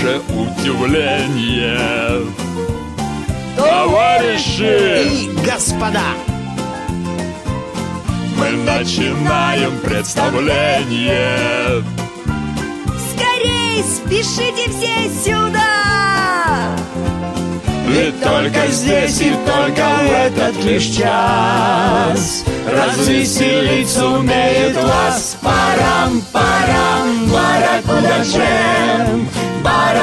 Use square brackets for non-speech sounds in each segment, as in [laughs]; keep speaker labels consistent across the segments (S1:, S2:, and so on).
S1: наше удивление. Товарищи
S2: и господа,
S1: мы начинаем представление.
S3: Скорей, спешите все сюда!
S1: Ведь только здесь и только в этот лишь час Развеселить сумеет вас Парам-парам, барракуда джем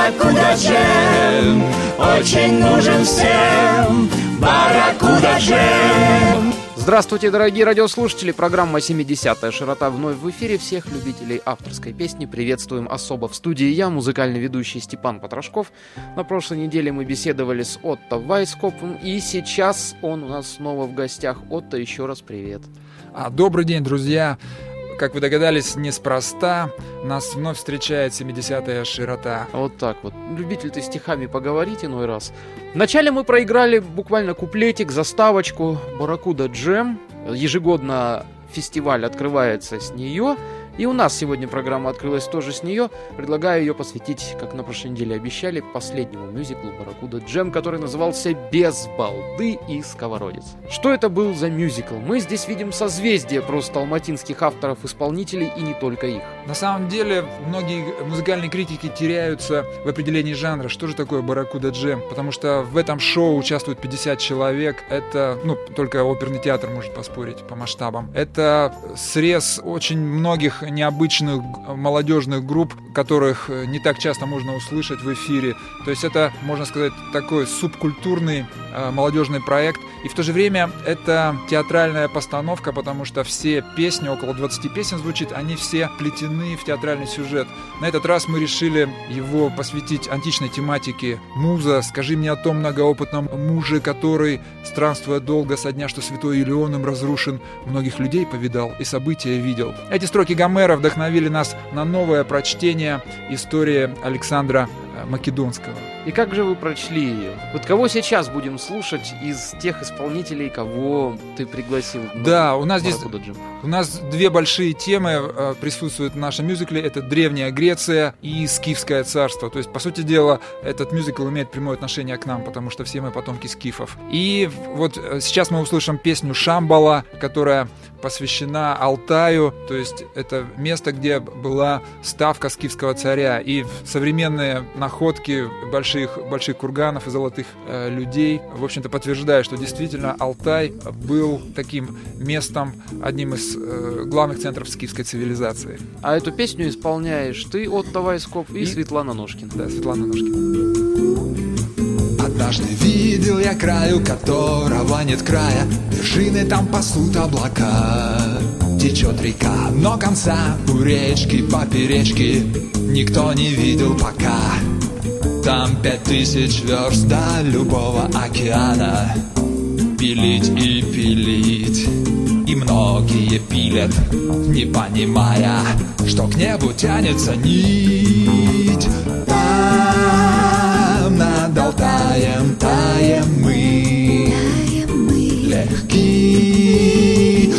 S1: Барракуда джем Очень нужен всем Барракуда джем
S4: Здравствуйте, дорогие радиослушатели! Программа «70-я широта» вновь в эфире. Всех любителей авторской песни приветствуем особо в студии я, музыкальный ведущий Степан Потрошков. На прошлой неделе мы беседовали с Отто Вайскопом, и сейчас он у нас снова в гостях. Отто, еще раз привет.
S5: А, добрый день, друзья! Как вы догадались, неспроста нас вновь встречает 70-я широта.
S4: Вот так вот. Любитель ты стихами поговорить иной раз. Вначале мы проиграли буквально куплетик, заставочку Баракуда Джем. Ежегодно фестиваль открывается с нее. И у нас сегодня программа открылась тоже с нее. Предлагаю ее посвятить, как на прошлой неделе обещали, последнему мюзиклу Баракуда Джем, который назывался «Без балды и сковородец». Что это был за мюзикл? Мы здесь видим созвездие просто алматинских авторов-исполнителей и не только их.
S5: На самом деле, многие музыкальные критики теряются в определении жанра. Что же такое Баракуда Джем? Потому что в этом шоу участвуют 50 человек. Это, ну, только оперный театр может поспорить по масштабам. Это срез очень многих необычных молодежных групп, которых э, не так часто можно услышать в эфире. То есть это, можно сказать, такой субкультурный э, молодежный проект. И в то же время это театральная постановка, потому что все песни, около 20 песен звучит, они все плетены в театральный сюжет. На этот раз мы решили его посвятить античной тематике. Муза, скажи мне о том многоопытном муже, который, странствуя долго со дня, что святой Илеон им разрушен, многих людей повидал и события видел. Эти строки Гомера вдохновили нас на новое прочтение истории Александра э, Македонского.
S4: И как же вы прочли ее? Вот кого сейчас будем слушать из тех исполнителей, кого ты пригласил?
S5: Да, у нас здесь у нас две большие темы э, присутствуют в нашем мюзикле. Это Древняя Греция и Скифское царство. То есть, по сути дела, этот мюзикл имеет прямое отношение к нам, потому что все мы потомки скифов. И вот э, сейчас мы услышим песню Шамбала, которая посвящена Алтаю, то есть это место, где была ставка скифского царя. И современные находки больших, больших курганов и золотых э, людей, в общем-то, подтверждают, что действительно Алтай был таким местом, одним из э, главных центров скифской цивилизации.
S4: А эту песню исполняешь ты, Отто Вайскоп и, и Светлана Ножкина.
S5: Да, Светлана Ножкина.
S6: Однажды видел я краю, которого нет края Вершины там пасут облака Течет река, но конца у речки поперечки Никто не видел пока Там пять тысяч верст до любого океана. Пилить и пилить. И многие пилят, не понимая Что к небу тянется нить. Над Алтаем таем мы, легки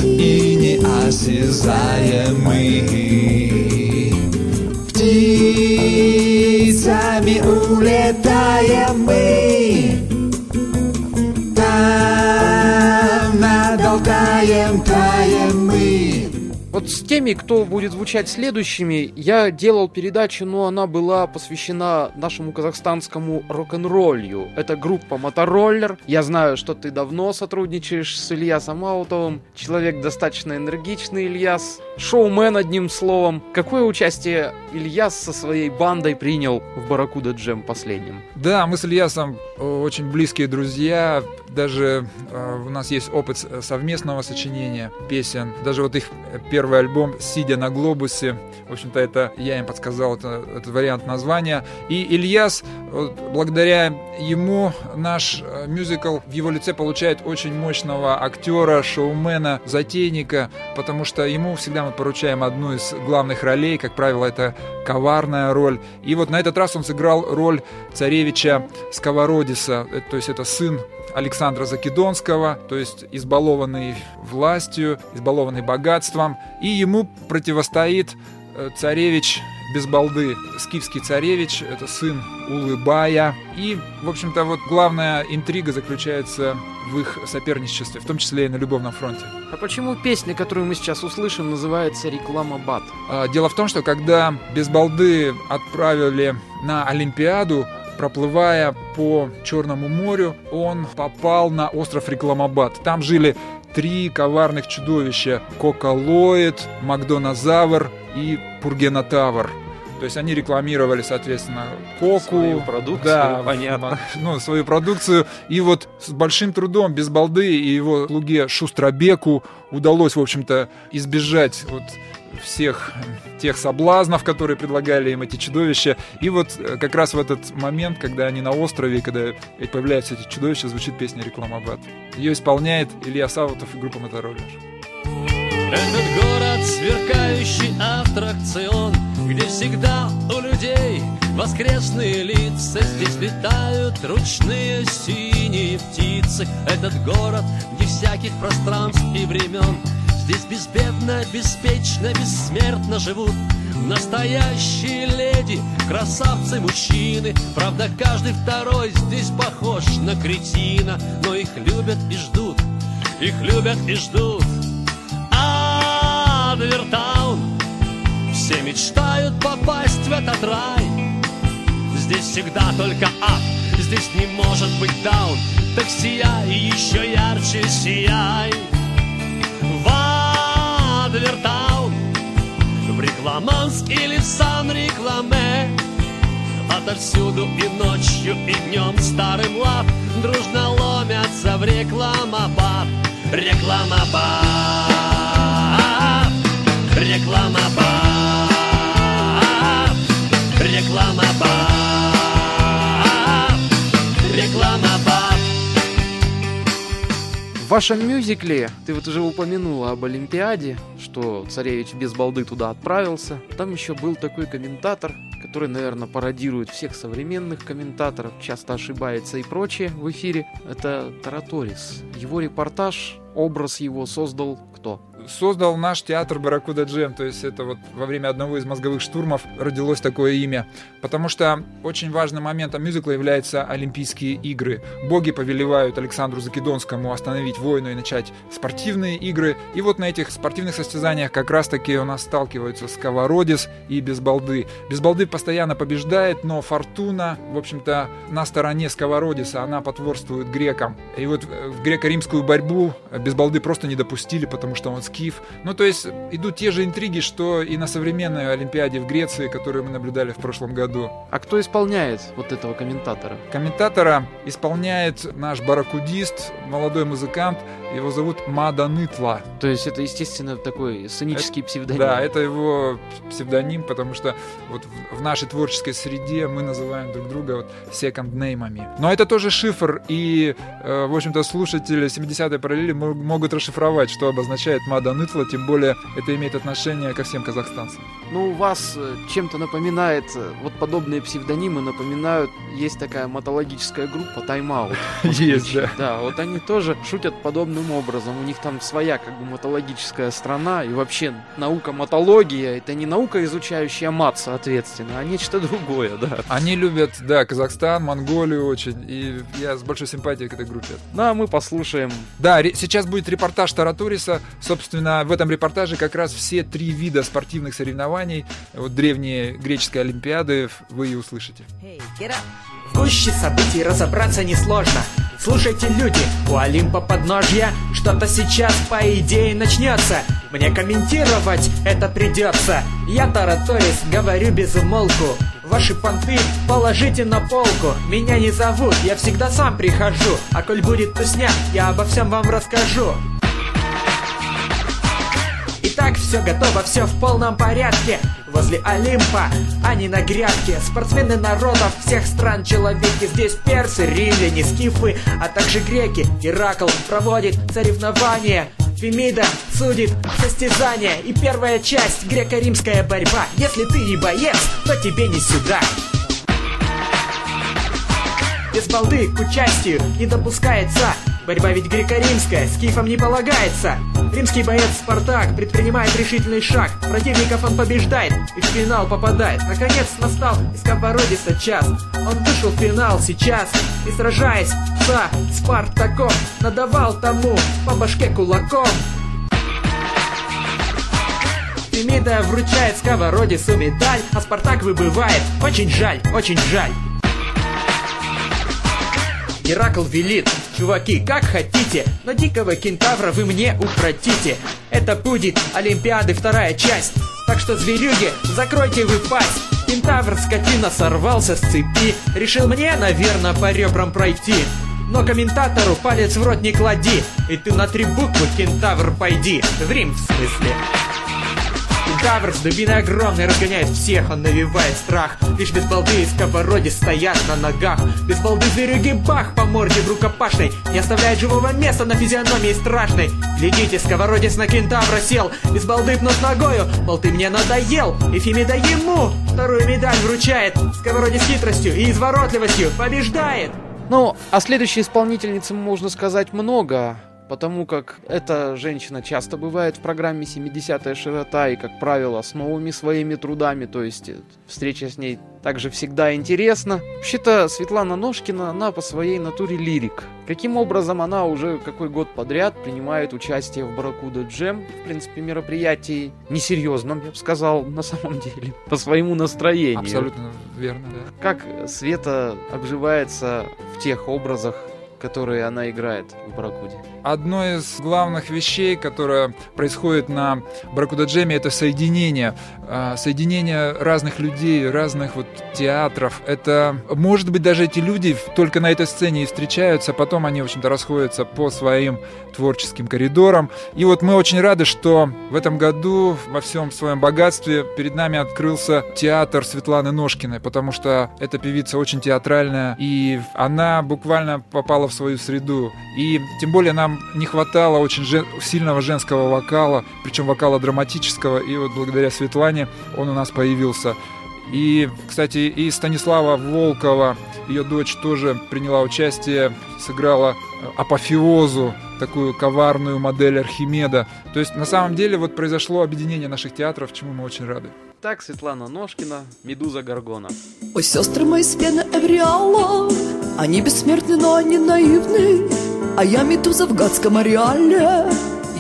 S6: и неосязаемы.
S4: mulher. Теми, кто будет звучать следующими, я делал передачу, но она была посвящена нашему казахстанскому рок-н-роллью. Это группа Мотороллер. Я знаю, что ты давно сотрудничаешь с Ильясом Аутовым. Человек достаточно энергичный, Ильяс. Шоумен, одним словом. Какое участие Ильяс со своей бандой принял в Баракуда Джем последним?
S5: Да, мы с Ильясом очень близкие друзья. Даже э, у нас есть опыт совместного сочинения песен. Даже вот их первый альбом «Сидя на глобусе». В общем-то, это я им подсказал это, этот вариант названия. И Ильяс, вот, благодаря ему наш э, мюзикл в его лице получает очень мощного актера, шоумена, затейника, потому что ему всегда мы поручаем одну из главных ролей, как правило, это коварная роль. И вот на этот раз он сыграл роль царевича Сковородиса, э, то есть это сын Александра Закидонского, то есть избалованный властью, избалованный богатством, и ему противостоит э, царевич без балды скифский царевич, это сын Улыбая. И, в общем-то, вот главная интрига заключается в их соперничестве, в том числе и на любовном фронте.
S4: А почему песня, которую мы сейчас услышим, называется «Реклама Бат»?
S5: А, Дело в том, что когда без балды отправили на Олимпиаду, проплывая по Черному морю, он попал на остров Рекламабад. Там жили три коварных чудовища – Кокалоид, Макдоназавр и Пургенотавр. То есть они рекламировали, соответственно, коку.
S4: Свою продукцию,
S5: да,
S4: понятно.
S5: Ну, свою продукцию. И вот с большим трудом, без балды и его слуге Шустрабеку удалось, в общем-то, избежать вот всех тех соблазнов, которые предлагали им эти чудовища. И вот э, как раз в этот момент, когда они на острове, когда появляются эти чудовища, звучит песня «Рекламабад». Ее исполняет Илья Савутов и группа «Мотороллер».
S2: Этот город сверкающий аттракцион Где всегда у людей воскресные лица Здесь летают ручные синие птицы Этот город, где всяких пространств и времен Здесь безбедно, беспечно, бессмертно живут Настоящие леди, красавцы, мужчины. Правда, каждый второй здесь похож на кретина Но их любят и ждут, их любят и ждут. Адвертаун Все мечтают попасть в этот рай. Здесь всегда только ад, здесь не может быть даун. Так сияй, еще ярче сияй В Адвертаун В Рекламанск или в Сан-Рекламе Отовсюду и ночью, и днем старым лап Дружно ломятся в рекламобат. Рекламобат Реклама баб
S4: В вашем мюзикле ты вот уже упомянула об Олимпиаде, что царевич без балды туда отправился. Там еще был такой комментатор, который, наверное, пародирует всех современных комментаторов, часто ошибается и прочее в эфире. Это Тараторис. Его репортаж, образ его создал кто?
S5: Создал наш театр Баракуда Джем. То есть это вот во время одного из мозговых штурмов родилось такое имя. Потому что очень важным моментом мюзикла являются Олимпийские игры. Боги повелевают Александру Закидонскому остановить войну и начать спортивные игры. И вот на этих спортивных состязаниях как раз-таки у нас сталкиваются Сковородис и Безбалды. Безбалды постоянно побеждает, но Фортуна, в общем-то, на стороне Сковородиса, она потворствует грекам. И вот в греко-римскую борьбу Безбалды просто не допустили, потому что он скиф. Ну, то есть идут те же интриги, что и на современной Олимпиаде в Греции, которую мы наблюдали в прошлом году.
S4: А кто исполняет вот этого комментатора?
S5: Комментатора исполняет наш баракудист, молодой музыкант, его зовут Мада Нытла.
S4: То есть это, естественно, такой сценический псевдоним.
S5: Да, это его псевдоним, потому что вот в- в нашей творческой среде мы называем друг друга вот секонд-неймами. Но это тоже шифр, и, э, в общем-то, слушатели 70-й параллели мо- могут расшифровать, что обозначает Мада Нытла, тем более это имеет отношение ко всем казахстанцам.
S4: Ну, у вас э, чем-то напоминает, э, вот подобные псевдонимы напоминают, есть такая матологическая группа Out. [laughs]
S5: Есть, да.
S4: Да, вот они тоже шутят подобным образом. У них там своя как бы матологическая страна, и вообще наука матология это не наука, изучающая мат, соответственно, а нечто другое, да.
S5: Они любят, да, Казахстан, Монголию очень, и я с большой симпатией к этой группе.
S4: Ну, а мы послушаем
S5: Да, сейчас будет репортаж Таратуриса. Собственно, в этом репортаже как раз все три вида спортивных соревнований, вот древние греческие олимпиады, вы и услышите.
S7: В гуще событий разобраться несложно. Слушайте, люди, у Олимпа подножья. Что-то сейчас, по идее, начнется. Мне комментировать это придется. Я Тараторис, говорю без умолку. Ваши понты положите на полку. Меня не зовут, я всегда сам прихожу. А коль будет тусня, я обо всем вам расскажу Итак, все готово, все в полном порядке. Возле Олимпа, а не на грядке. Спортсмены народов всех стран человеки. Здесь персы, римляне, скифы, а также греки. Иракл проводит соревнования Фемида судит состязания. И первая часть греко-римская борьба. Если ты не боец, то тебе не сюда. Без балды к участию не допускается Борьба ведь греко-римская, скифам не полагается. Римский боец Спартак предпринимает решительный шаг. Противников он побеждает и в финал попадает. Наконец настал из Сковородиса час. Он вышел в финал сейчас и сражаясь со Спартаком, надавал тому по башке кулаком. Фемида вручает Сковородису медаль, а Спартак выбывает. Очень жаль, очень жаль. Геракл велит, чуваки, как хотите, но дикого кентавра вы мне укротите. Это будет Олимпиады вторая часть, так что, зверюги, закройте вы пасть. Кентавр скотина сорвался с цепи, решил мне, наверное, по ребрам пройти. Но комментатору палец в рот не клади, и ты на три буквы кентавр пойди, в Рим в смысле. Кентавр с дубиной огромной разгоняет всех, он навевает страх. Лишь без балды и сковороде стоят на ногах. Без балды зверюги бах по морде в рукопашной. Не оставляет живого места на физиономии страшной. Глядите, сковородец на кентавра сел. Без балды пнут ногою, мол, ты мне надоел. И Фемида ему вторую медаль вручает. Сковородец хитростью и изворотливостью побеждает.
S4: Ну, о следующей исполнительнице можно сказать много, потому как эта женщина часто бывает в программе «70-я широта» и, как правило, с новыми своими трудами, то есть э, встреча с ней также всегда интересна. Вообще-то Светлана Ножкина, она по своей натуре лирик. Каким образом она уже какой год подряд принимает участие в Баракуда Джем, в принципе, мероприятии несерьезном, я бы сказал, на самом деле, по своему настроению.
S5: Абсолютно верно, да.
S4: Как Света обживается в тех образах, которые она играет в Баракуде?
S5: Одно из главных вещей, которое происходит на Баракуда Джеме, это соединение. А, Соединение разных людей, разных вот театров. Это, может быть, даже эти люди только на этой сцене и встречаются, потом они, в общем-то, расходятся по своим творческим коридорам. И вот мы очень рады, что в этом году во всем своем богатстве перед нами открылся театр Светланы Ножкиной, потому что эта певица очень театральная, и она буквально попала в свою среду. И тем более нам не хватало очень жен- сильного женского вокала, причем вокала драматического, и вот благодаря Светлане он у нас появился. И, кстати, и Станислава Волкова, ее дочь, тоже приняла участие, сыграла э, апофеозу, такую коварную модель Архимеда. То есть, на самом деле, вот произошло объединение наших театров, чему мы очень рады.
S4: Так, Светлана Ножкина, Медуза Гаргона.
S8: Ой, сестры мои с пены Эвриала, Они бессмертны, но они наивны, А я медуза в гадском ареале,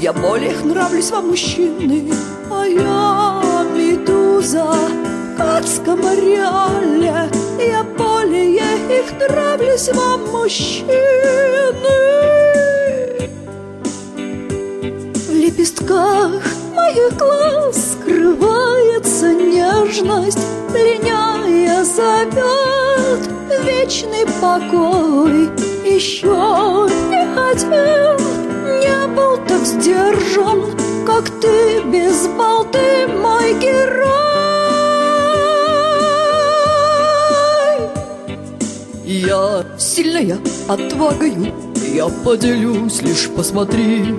S8: Я более их нравлюсь вам, мужчины, А я медуза в гадском ареале, Я более их нравлюсь вам, мужчины. В лепестках моих глаз скрывается нежность, Пленяя зовет вечный покой. Еще сдержан, Как ты без балды, мой герой. Я сильная отвагою, я поделюсь, лишь посмотри.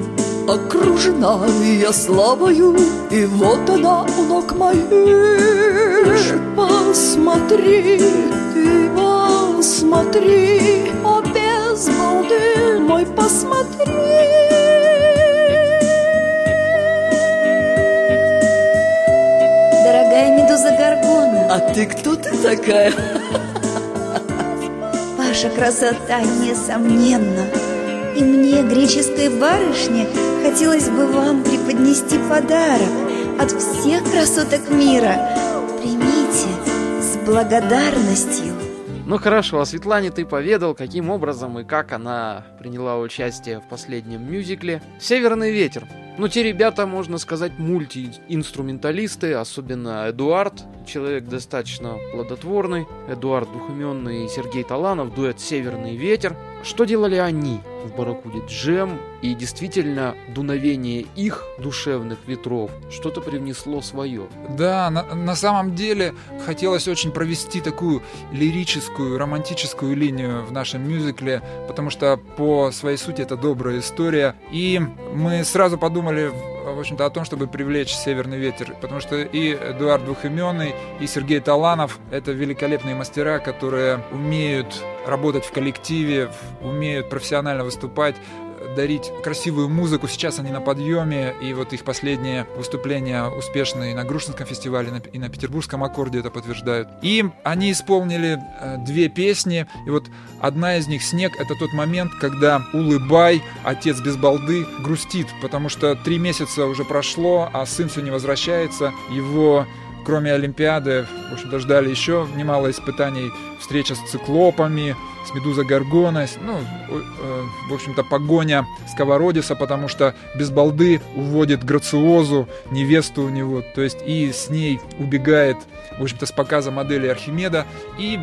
S8: Окружена я славою, и вот она у ног моих. Лишь посмотри, ты посмотри, о без балды мой посмотри. А ты кто ты такая?
S3: ваша красота несомненна. И мне, греческой барышне, хотелось бы вам преподнести подарок от всех красоток мира. Примите с благодарностью.
S4: Ну хорошо, о Светлане ты поведал, каким образом и как она приняла участие в последнем мюзикле «Северный ветер». Ну, те ребята, можно сказать, мультиинструменталисты, особенно Эдуард, человек достаточно плодотворный. Эдуард Духоменный и Сергей Таланов, дуэт «Северный ветер». Что делали они в Баракуде Джем? И действительно, дуновение их душевных ветров что-то привнесло свое.
S5: Да, на, на самом деле хотелось очень провести такую лирическую, романтическую линию в нашем мюзикле, потому что по своей сути это добрая история. И мы сразу подумали в общем-то, о том, чтобы привлечь северный ветер, потому что и Эдуард Двухименный, и Сергей Таланов — это великолепные мастера, которые умеют работать в коллективе, умеют профессионально выступать, дарить красивую музыку. Сейчас они на подъеме, и вот их последние выступления успешные на Грушинском фестивале и на Петербургском аккорде это подтверждают. И они исполнили э, две песни, и вот одна из них «Снег» — это тот момент, когда Улыбай, отец без балды, грустит, потому что три месяца уже прошло, а сын все не возвращается, его кроме Олимпиады, в общем-то, ждали еще немало испытаний, встреча с циклопами, с Медуза Гаргона, ну, э, в общем-то, погоня Сковородиса, потому что без балды уводит Грациозу, невесту у него, то есть и с ней убегает, в общем-то, с показа модели Архимеда. И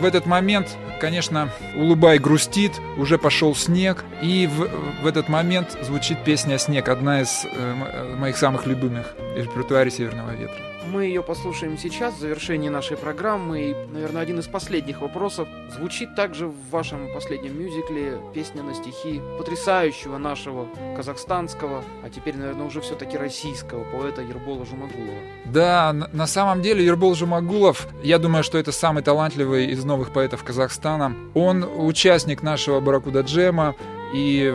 S5: в этот момент, конечно, Улыбай грустит, уже пошел снег, и в, в этот момент звучит песня «Снег», одна из э, моих самых любимых в репертуаре «Северного ветра».
S4: Мы ее послушаем сейчас, в завершении нашей программы. И, наверное, один из последних вопросов. Звучит также в вашем последнем мюзикле песня на стихи потрясающего нашего казахстанского, а теперь, наверное, уже все-таки российского поэта Ербола Жумагулова.
S5: Да, на самом деле Ербол Жумагулов, я думаю, что это самый талантливый из новых поэтов Казахстана. Он участник нашего Баракуда Джема, и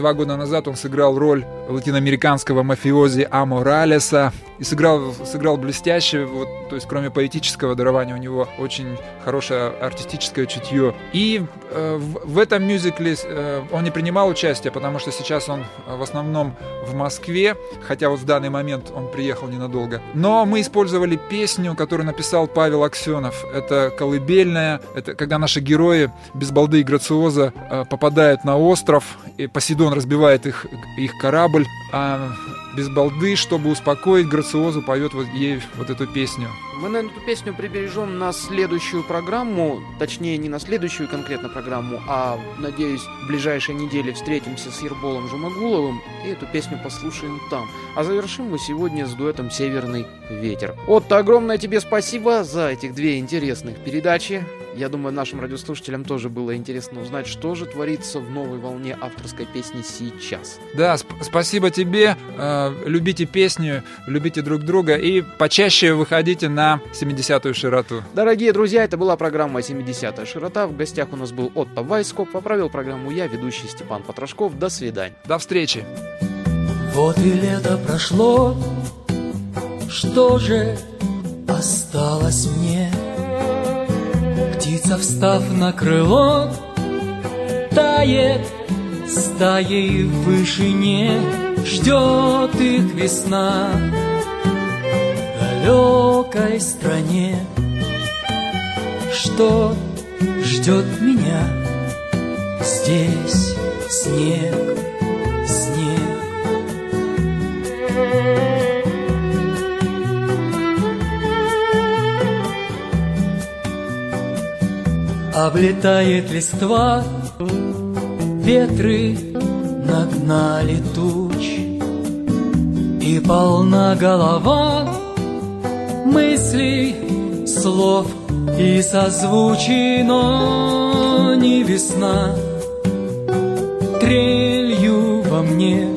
S5: два года назад он сыграл роль латиноамериканского мафиози Аморалеса и сыграл, сыграл блестяще, вот, то есть кроме поэтического дарования у него очень хорошее артистическое чутье. И э, в, в этом мюзикле э, он не принимал участие, потому что сейчас он в основном в Москве, хотя вот в данный момент он приехал ненадолго. Но мы использовали песню, которую написал Павел Аксенов. Это колыбельная, это когда наши герои без балды и грациоза э, попадают на остров, и Посейдон разбивает их, их корабль, а без балды, чтобы успокоить Грациозу, поет вот ей вот эту песню.
S4: Мы, наверное, эту песню прибережем на следующую программу, точнее, не на следующую конкретно программу, а, надеюсь, в ближайшие недели встретимся с Ерболом Жумагуловым и эту песню послушаем там. А завершим мы сегодня с дуэтом «Северный ветер». Отто, огромное тебе спасибо за этих две интересных передачи. Я думаю, нашим радиослушателям тоже было интересно узнать, что же творится в новой волне авторской песни сейчас.
S5: Да, сп- спасибо тебе. Э, любите песню, любите друг друга и почаще выходите на 70-ю широту.
S4: Дорогие друзья, это была программа «70-я широта». В гостях у нас был Отто Вайскоп. Поправил программу я, ведущий Степан Потрошков. До свидания.
S5: До встречи.
S9: Вот и лето прошло, что же осталось мне? Птица, встав на крыло, тает стаей в вышине, ждет их весна в далекой стране. Что ждет меня здесь снег. Облетает листва, ветры нагнали туч, И полна голова мыслей, слов и созвучий, но не весна трелью во мне,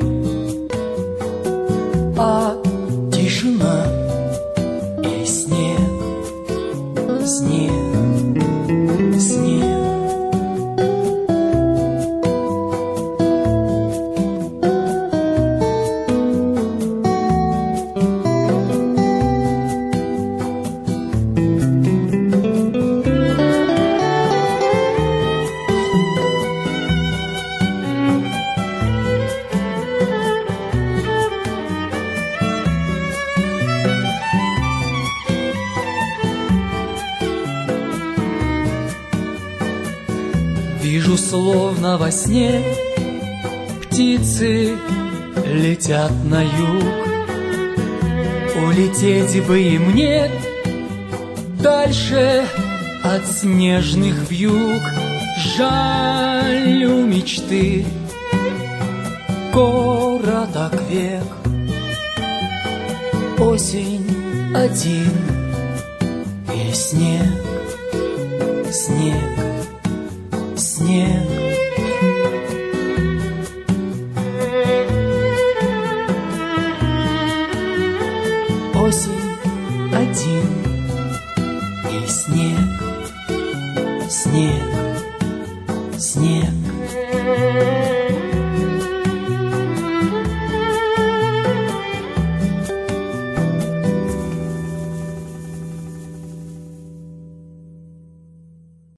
S9: а во сне. Птицы летят на юг. Улететь бы и мне Дальше от снежных вьюг. Жаль у мечты Короток век. Осень один И снег, снег снег.